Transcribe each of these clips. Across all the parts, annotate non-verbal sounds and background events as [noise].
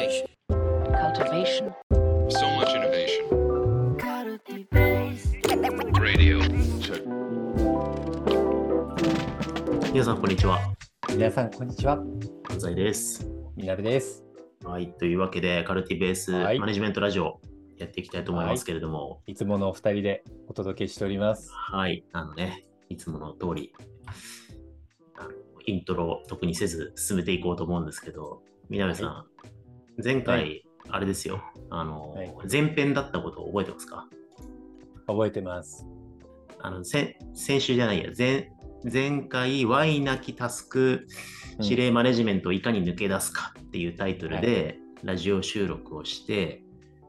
Cultivation. cultivation, So much innovation. Radio. Check. 皆さん、こんにちは。皆さん、こんにちは。安西です。みなべです。はい。というわけで、カルティベースはいマネジメントラジオやっていきたいと思いますけれども、いつものお二人でお届けしております。はい。あのね、いつもの通り、あのイントロ特にせず進めていこうと思うんですけど、南さん、前回、はあれですよ、あの、はい。前編だったことを覚えてますか？覚えてます。あの、先先週じゃないや、前前回、Y なきタスクうん。指令マネジメントをいかに抜け出すかっていうタイトルで、ラジオ収録をして、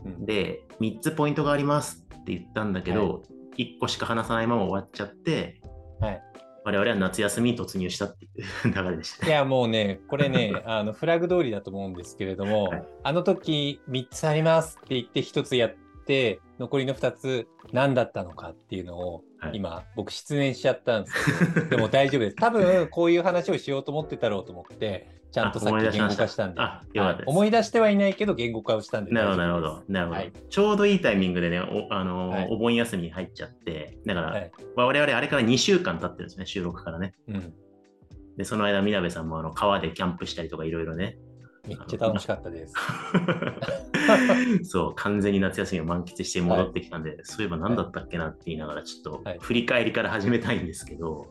うん。で、3つポイントがありますって言ったんだけど、1個しか話さないまま終わっちゃって、はい。我々は夏休みに突入したっていう流れでしたね。いや、もうね、これね、[laughs] あのフラグ通りだと思うんですけれども、はいあの時3つありますって言って1つやって、残りの2つ何だったのかっていうのを、はい今、僕失念しちゃったんですけど、でも大丈夫です。多分、こういう話をしようと思ってたろうと思って、ちゃんとさっき言語化したんで、あ、よかった思い出してはいないけど、言語化をしたんでなるほど。なるほど。なるほど、はいちょうどいいタイミングでね、おあのはいお盆休みに入っちゃって、だから、はいまあ我々あれから2週間経ってるんですね、収録からね。うん。で、その間、みなべさんもあの川でキャンプしたりとかいろいろね。めっちゃ楽しかったです。[laughs] そう、完全に夏休みを満喫して戻ってきたんで、そういえば何だったっけなって言いながら、ちょっとはい振り返りから始めたいんですけど、はい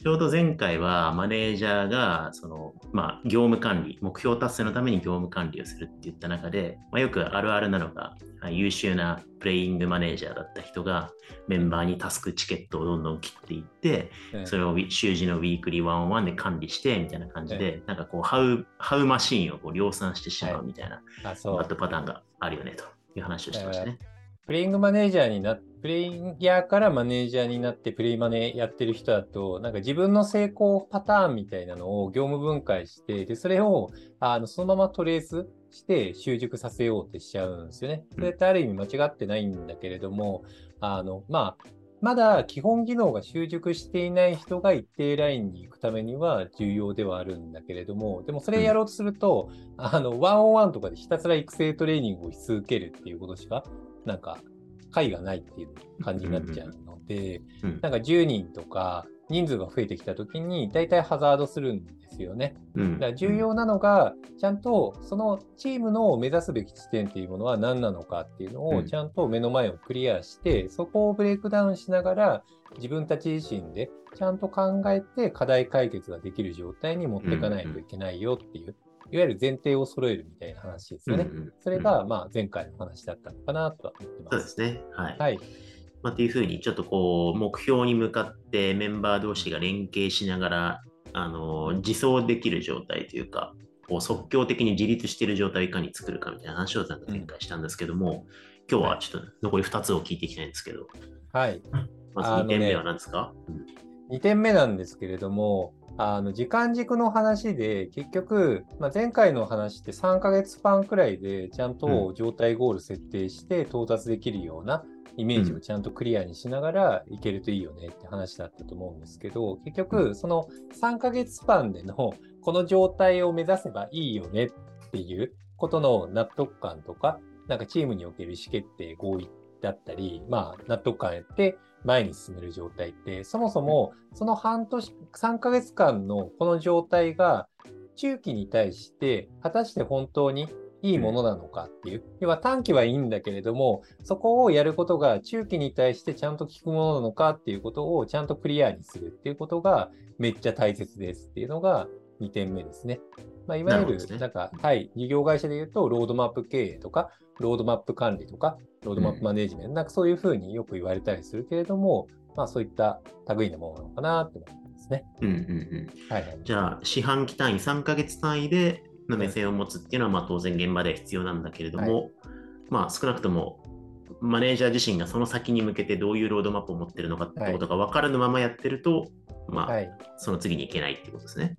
ちょうど前回はマネージャーがその、まあ、業務管理、目標達成のために業務管理をするって言った中で、まあ、よくあるあるなのが、あ優秀なプレイングマネージャーだった人がメンバーにタスクチケットをどんどん切っていって、うんそれをウィ週次のウィークリーワンオンワンで管理してみたいな感じで、なんかこうハウ、ハウマシーンをこう量産してしまうみたいな、バッ。ドパターンがあるよねという話をしてましたね。プレイングマネージャーになっプレイヤーからマネージャーになってプレイマネやってる人だと、なんか自分の成功パターンみたいなのを業務分解して、で、それをあのそのままトレースして習熟させようってしちゃうんですよね。それってある意味間違ってないんだけれども、あの、まあ、まだ基本技能が習熟していない人が一定ラインに行くためには重要ではあるんだけれども、でもそれやろうとすると、あの、ワンオンワンとかでひたすら育成トレーニングをし続けるっていうことしか、なんか、解がないっていう感じになっちゃうので、うんなんか10人とか人数が増えてきたときに、大体ハザードするんですよね。うん。だから重要なのが、ちゃんとそのチームの目指すべき地点っていうものは何なのかっていうのうん。をちゃんと目の前をクリアして、そこをブレイクダウンしながら自分たち自身でちゃんと考えて課題解決ができる状態に持っていかないといけないよっていう、いわゆる前提を揃えるみたいな話ですよね。うんうんそれが、まあ、前回の話だったのかなとは思ってま。そうですすね。はい。はい。まあ、っていうふうに、ちょっとこう、目標に向かってメンバー同士が連携しながら、あの、自走できる状態というか、こう即興的に自立している状態をいかに作るかみたいな話をなんか前回したんですけども、今日はちょっと残り2つを聞いていきたいんですけど、はい。まず2あのね点目は何ですか、2点目なんですけれども、あの時間軸の話で、結局、まあ、前回の話って3ヶ月スパンくらいでちゃんと状態ゴール設定して到達できるようなイメージをちゃんとクリアにしながらいけるといいよねって話だったと思うんですけど、結局、その3ヶ月スパンでのこの状態を目指せばいいよねっていうことの納得感とか、なんかチームにおける意思決定、合意だったり、まあ、納得感やって前に進める状態って、そもそもその半年、3ヶ月間のこの状態が中期に対して果たして本当にいいものなのかっていう、要は短期はいいんだけれども、そこをやることが中期に対してちゃんと効くものなのかっていうことをちゃんとクリアにするっていうことがめっちゃ大切ですっていうのが2点目ですね。まあ、いわゆるなんか、はい、事業会社で言うと、ロードマップ経営とか、ロードマップ管理とか、ロードマップマネジメント、なんかそういうふうによく言われたりするけれども、まあそういった類のものなのかなって思いますね。うんうんうん。はいはい。じゃあ、四半期単位、3ヶ月単位での目線を持つっていうのは、まあ当然現場では必要なんだけれども、はまあ少なくとも、マネージャー自身がその先に向けてどういうロードマップを持ってるのかってことが分かるのままやってると、まあ、はい。その次に行けないってことですね。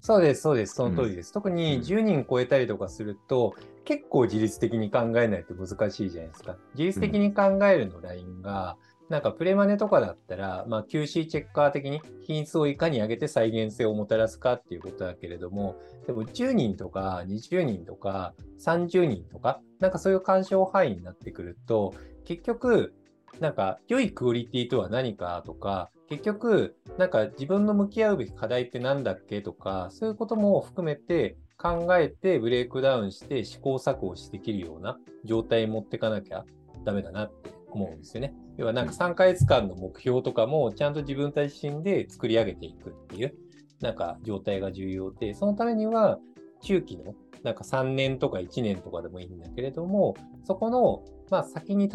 そうです、そうです、その通りです。特うんに10人超えたりとかすると、結構自律的に考えないと難しいじゃないですか。自律的に考えるのラインが、なんかプレマネとかだったら、まあ、QC チェッカー的に品質をいかに上げて再現性をもたらすかっていうことだけれども、でも10人とか20人とか30人とか、なんかそういう干渉範囲になってくると、結局、なんか良いクオリティとは何かとか、結局、なんか自分の向き合うべき課題って何だっけとか、そういうことも含めて考えてブレイクダウンして試行錯誤してできるような状態に持っていかなきゃダメだなって思うんですよね。要はなんか3ヶ月間の目標とかもちゃんと自分たち自身で作り上げていくっていうなんか状態が重要で、そのためには中期のなんか3年とか1年とかでもいいんだけれども、そこのまあ先にたど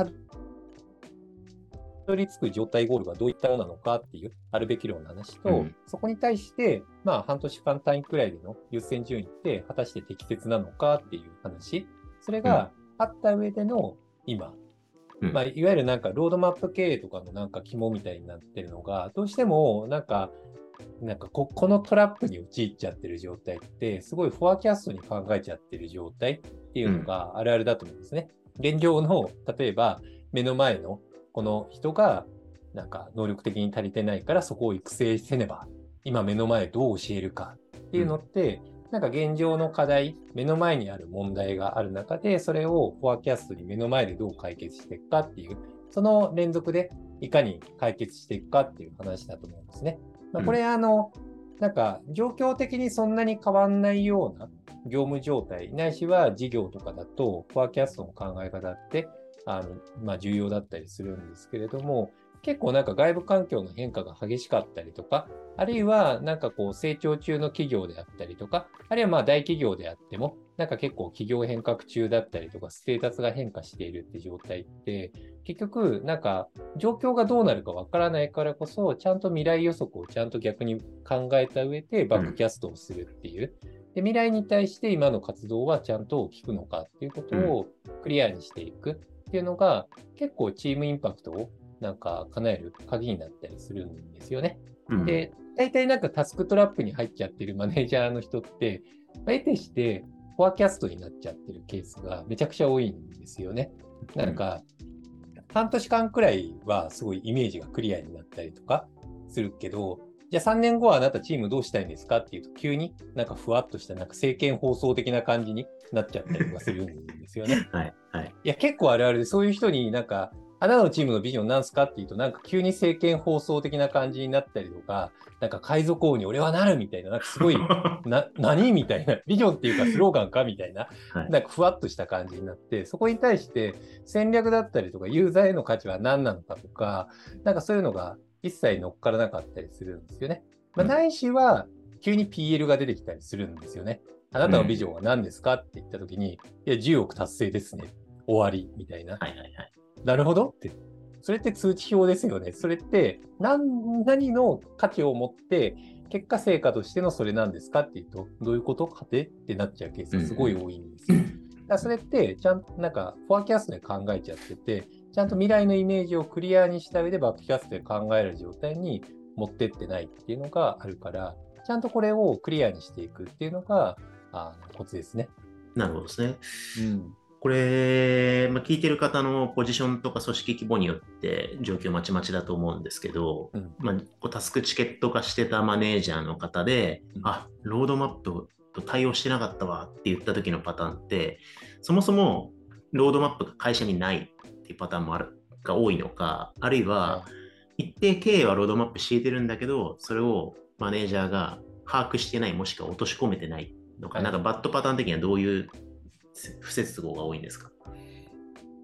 り着く状態ゴールがどういったものなのかっていうあるべき論の話と、うん。そこに対して、まあ半年間単位くらいでの優先順位って果たして適切なのかっていう話、それがあった上での今、うん。まあ、いわゆるなんかロードマップ経営とかのなんか肝みたいになってるのが、どうしてもなんか、なんかここのトラップに陥っちゃってる状態って、すごいフォアキャストに考えちゃってる状態っていうのがあるあるだと思うんですね。現状の、例えば目の前のこの人がなんか能力的に足りてないからそこを育成せねば、今目の前どう教えるかっていうのって、なんか現状の課題、目の前にある問題がある中で、それをフォアキャストに目の前でどう解決していくかっていう、その連続でいかに解決していくかっていう話だと思うんですね。まあ、これ、あの、なんか状況的にそんなに変わんないような業務状態、ないしは事業とかだと、フォアキャストの考え方って、あのまあ、重要だったりするんですけれども、結構なんか外部環境の変化が激しかったりとか、あるいはなんかこう成長中の企業であったりとか、あるいはまあ大企業であっても、なんか結構企業変革中だったりとか、ステータスが変化しているって状態って、結局なんか状況がどうなるかわからないからこそ、ちゃんと未来予測をちゃんと逆に考えた上でバックキャストをするっていう。で未来に対して今の活動はちゃんと効くのかっていうことをクリアにしていくっていうのが、結構チームインパクトをなんか叶える鍵になったりするんですよね。うんで、大体なんかタスクトラップに入っちゃってるマネージャーの人って、まあ得てしてフォアキャストになっちゃってるケースがめちゃくちゃ多いんですよね。なんか、半年間くらいはすごいイメージがクリアになったりとかするけど、じゃあ3年後はあなたチームどうしたいんですかっていうと、急になんかふわっとしたなんか政見放送的な感じになっちゃったりとかするんですよね。[laughs] はい、はい。いや、結構あるあるで、そういう人になんか、あなたのチームのビジョンなんすかっていうと、なんか急に政見放送的な感じになったりとか、なんか海賊王に俺はなるみたいな、なんかすごい、[laughs] な、何みたいな、ビジョンっていうかスローガンかみたいな、はいなんかふわっとした感じになって、そこに対して戦略だったりとか、ユーザーへの価値は何なのかとか、なんかそういうのが一切乗っからなかったりするんですよね。まあ、うんないしは、急に PL が出てきたりするんですよね。あなたのビジョンは何ですかって言ったときに、いや、10億達成ですね。終わり、みたいな。はい、はい、はい。なるほどって。それって通知表ですよね。それって何何の価値を持って、結果成果としてのそれなんですかっていうと、どういうこと？過程ってなっちゃうケースがすごい多いんですよ。だそれって、ちゃんとなんか、フォアキャストで考えちゃってて、ちゃんと未来のイメージをクリアにした上でバックキャストで考える状態に持ってってないっていうのがあるから、ちゃんとこれをクリアにしていくっていうのが、あのコツですね。なるほどですね。うん。これ、まあ、聞いてる方のポジションとか組織規模によって状況まちまちだと思うんですけど、うん。まあ、こうタスクチケット化してたマネージャーの方で、うん。あ、ロードマップと対応してなかったわって言った時のパターンって、そもそもロードマップが会社にないっていうパターンもあるが多いのか、あるいは一定経営はロードマップ敷いてるんだけど、それをマネージャーが把握してない、もしくは落とし込めてないのか、はい。なんかバッドパターン的にはどういう不接合が多いんですか、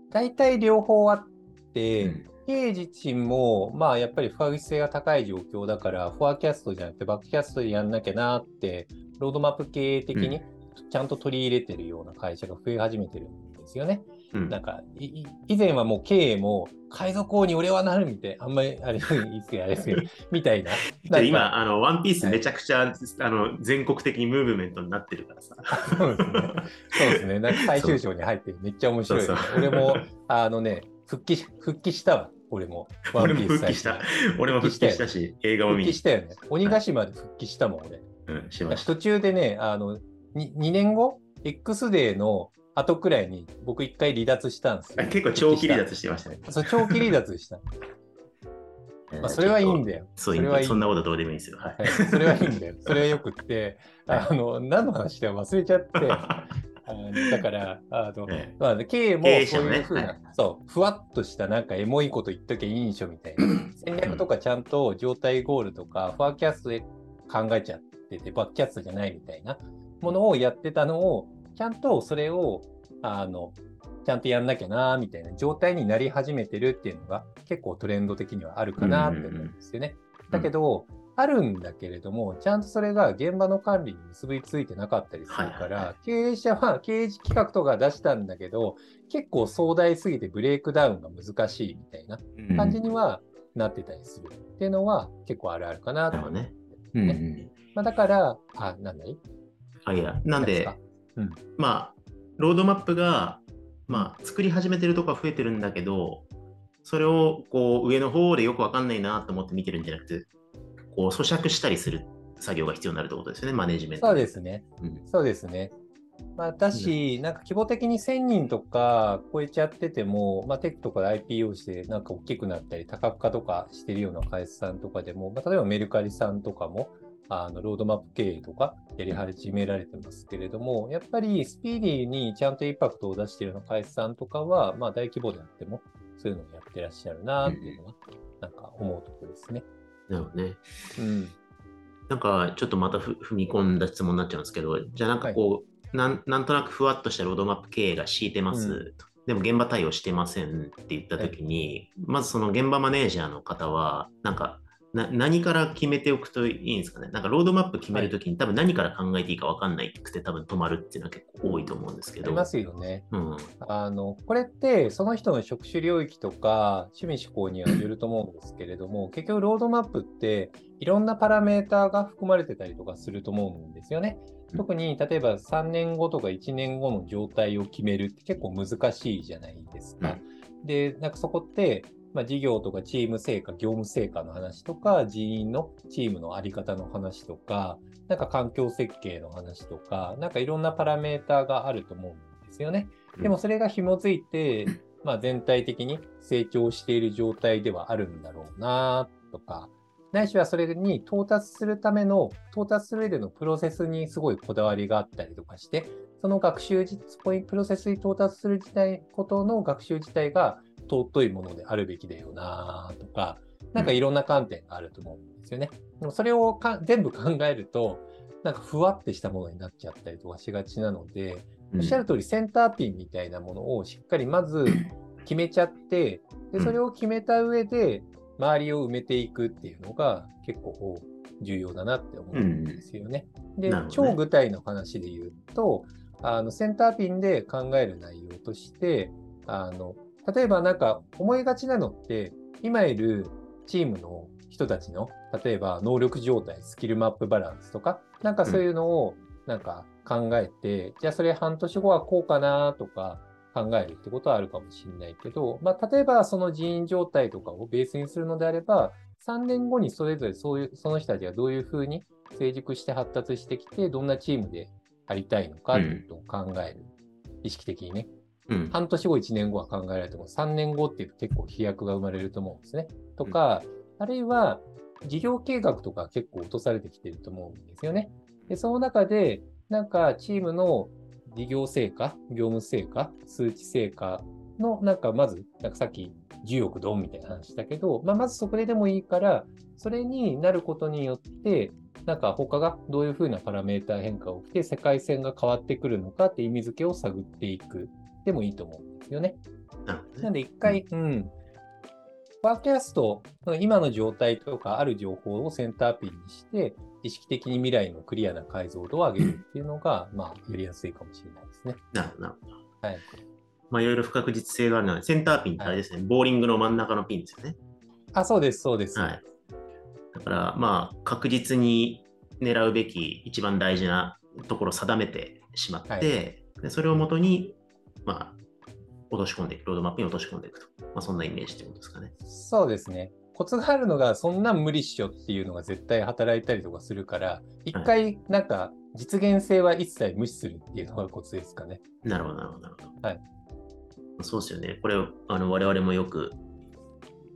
大体両方あって、うん。経営自身も、まあ、やっぱり不確実性が高い状況だから、フォアキャストじゃなくてバックキャストでやんなきゃなって、ロードマップ経営的にちゃんと取り入れてるような会社が増え始めてるんですよね。うんなんか、いい以前はもう経営も、海賊王に俺はなるみたいな、あんまりあれ、いいっすけど、あれですけど、[laughs] みたいな。じゃあ今、あの、ワンピースはいめちゃくちゃ、あの、全国的にムーブメントになってるからさ。そうですね。そうですね。なんか最終章に入ってめっちゃ面白い、ねそうそう俺も、あのね、復帰し、復帰したわ。俺も。俺もワンピース復帰した。俺も復帰したし、映画も復見に帰したよね。鬼ヶ島で復帰したもん、俺。うん、しました。途中でね、あの、に 2, 年後 ?X デーの後くらいに僕一回離脱したんですよ。結構長期離脱してましたね。そう長期離脱した。[laughs] まあ、それはいいんだよ。そうそれはいいそんなことどうでもいいですよ。はい。はい、それはいいんだよ。[laughs] それはよくって、あの、何の話だか忘れちゃって、[laughs] だから、あの、ええまあ、経営もそういうふうな、はいそう、ふわっとしたなんかエモいこと言っときゃいいんしょみたいな、戦略とかちゃんと状態ゴールとか、ファーキャストで考えちゃってて、バックキャストじゃないみたいなものをやってたのを、ちゃんとそれを、あの、ちゃんとやんなきゃな、みたいな状態になり始めてるっていうのが結構トレンド的にはあるかなって思うんですよね。だけど、あるんだけれども、ちゃんとそれが現場の管理に結びついてなかったりするから、経営者は経営企画とか出したんだけど、結構壮大すぎてブレイクダウンが難しいみたいな感じにはなってたりする。っていうのは結構あるあるかなと思う。なるほどね。うんうんまあ、だから、あ、なんだい？あ、いや、なんで何すか、まあ、ロードマップが、まあ、作り始めてるとこは増えてるんだけど、それをこう上の方でよくわかんないなと思って見てるんじゃなくて、こう咀嚼したりする作業が必要になるってことですよね、マネジメント。そうですね。うんそうですね。まあ、だし、なんか規模的に1000人とか超えちゃってても、まあ、テックとかで IPO してなんか大きくなったり、多角化とかしてるような会社さんとかでも、まあ、例えばメルカリさんとかも、あのロードマップ経営とかやり始められてますけれども、やっぱりスピーディーにちゃんとインパクトを出しているような会社さんとかは、まあ、大規模であっても、そういうのをやってらっしゃるなっていうのは、なんか思うところですね。なるほどね。うん。なんかちょっとまたふ踏み込んだ質問になっちゃうんですけど、じゃあなんかこう、なんなんとなくふわっとしたロードマップ経営が敷いてます、うでも現場対応してませんって言ったときに、まずその現場マネージャーの方は、なんかな何から決めておくといいんですかね？なんかロードマップ決めるときに、多分何から考えていいか分かんないくて多分止まるっていうのは結構多いと思うんですけど。ありますよね。うん。あのこれってその人の職種領域とか趣味思考にはよると思うんですけれども [laughs] 結局ロードマップっていろんなパラメーターが含まれてたりとかすると思うんですよね。特に例えば3年後とか1年後の状態を決めるって結構難しいじゃないですか。でなんかそこってまあ、事業とかチーム成果、業務成果の話とか、人員のチームのあり方の話とか、なんか環境設計の話とか、なんかいろんなパラメーターがあると思うんですよね。でもそれが紐づいて、まあ、全体的に成長している状態ではあるんだろうなとか、ないしはそれに到達するための、到達する上でのプロセスにすごいこだわりがあったりとかして、その学習実、プロセスに到達する自体ことの学習自体が尊いものであるべきだよなとか、なんかいろんな観点があると思うんですよね。でもそれをか全部考えると、なんかふわってしたものになっちゃったりとかしがちなので、おっしゃる通りセンターピンみたいなものをしっかりまず [laughs] 決めちゃって、でそれを決めた上で周りを埋めていくっていうのが結構重要だなって思うんですよね。で、超具体の話で言うと、あのセンターピンで考える内容として、あの例えばなんか思いがちなのって、今いるチームの人たちの、例えば能力状態、スキルマップバランスとか、なんかそういうのをなんか考えて、じゃあそれ半年後はこうかなとか考えるってことはあるかもしれないけど、まあ、例えばその人員状態とかをベースにするのであれば、3年後にそれぞれそういう、その人たちがどういうふうに成熟して発達してきて、どんなチームでありたいのかっていうことを考える。意識的にね。うん。半年後、1年後は考えられても、3年後っていうと結構飛躍が生まれると思うんですね。とか、あるいは事業計画とか結構落とされてきてると思うんですよね。で、その中で、なんかチームの事業成果、業務成果、数値成果の、なんかまず、なんかさっき10億ドンみたいな話だけど、まあ、まずそこででもいいから、それになることによって、なんか他がどういうふうなパラメータ変化が起きて、世界線が変わってくるのかって意味付けを探っていくでもいいと思うんですよね。なんで一回、うん。ワーキャスト、今の状態とかある情報をセンターピンにして、意識的に未来のクリアな解像度を上げるっていうのが、まあ、やりやすいかもしれないですね。なるほど。はい。まあ、いろいろ不確実性があるので、センターピンってあれですね、ボーリングの真ん中のピンですよね。あ、そうです、そうです。はい。だから、まあ、確実に狙うべき一番大事なところを定めてしまって、はいでそれをもとに、まあ、落とし込んでいく、ロードマップに落とし込んでいくと。まあ、そんなイメージってことですかね。そうですね。コツがあるのが、そんなん無理っしょっていうのが絶対働いたりとかするから、一回、なんか、実現性は一切無視するっていうのがコツですかね。なるほど、なるほど、なるほど。はい。そうですよね。これ、あの我々もよく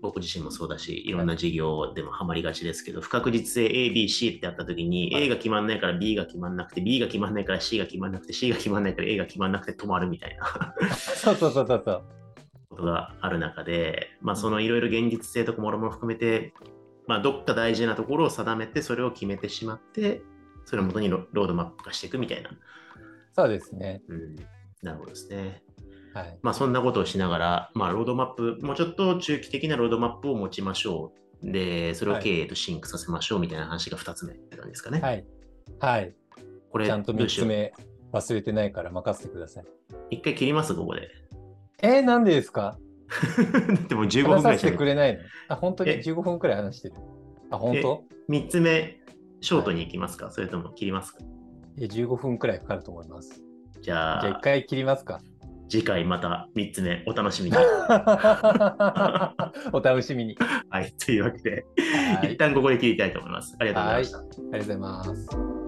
僕自身もそうだし、いろんな事業でもハマりがちですけど、不確実性 A、B、C ってあった時に、はい A が決まんないから B が決まんなくて、B が決まんないから C が決まんなくて、C が決まんないから A が決まんなくて止まるみたいなそうそうそうそうそう。ことがある中で、まあ、そのいろいろ現実性とかもろもろ含めて、まあ、どっか大事なところを定めて、それを決めてしまって、それを元にロロードマップ化していくみたいな。そうですね。うん、なるほどですね。はい。まあ、そんなことをしながら、まあ、ロードマップ、もうちょっと中期的なロードマップを持ちましょう。で、それを経営とシンクさせましょうみたいな話が2つ目って感じですかね。はい。はい。これ、ちゃんと3どうしよう？つ目忘れてないから任せてください。一回切ります、ここで。えー、なんでですか？[laughs] だってもう15分話させぐらいしててくれないの？あ、本当にえ？15分くらい話してる。あ、本当？3つ目、ショートに行きますか、それとも切りますか？え ?15 分くらいかかると思います。じゃあ、じゃあ一回切りますか。次回また3つ目お楽しみに。[laughs] お楽しみに。はい、というわけで、はい一旦ここで切りたいと思います。ありがとうございました。ありがとうございます。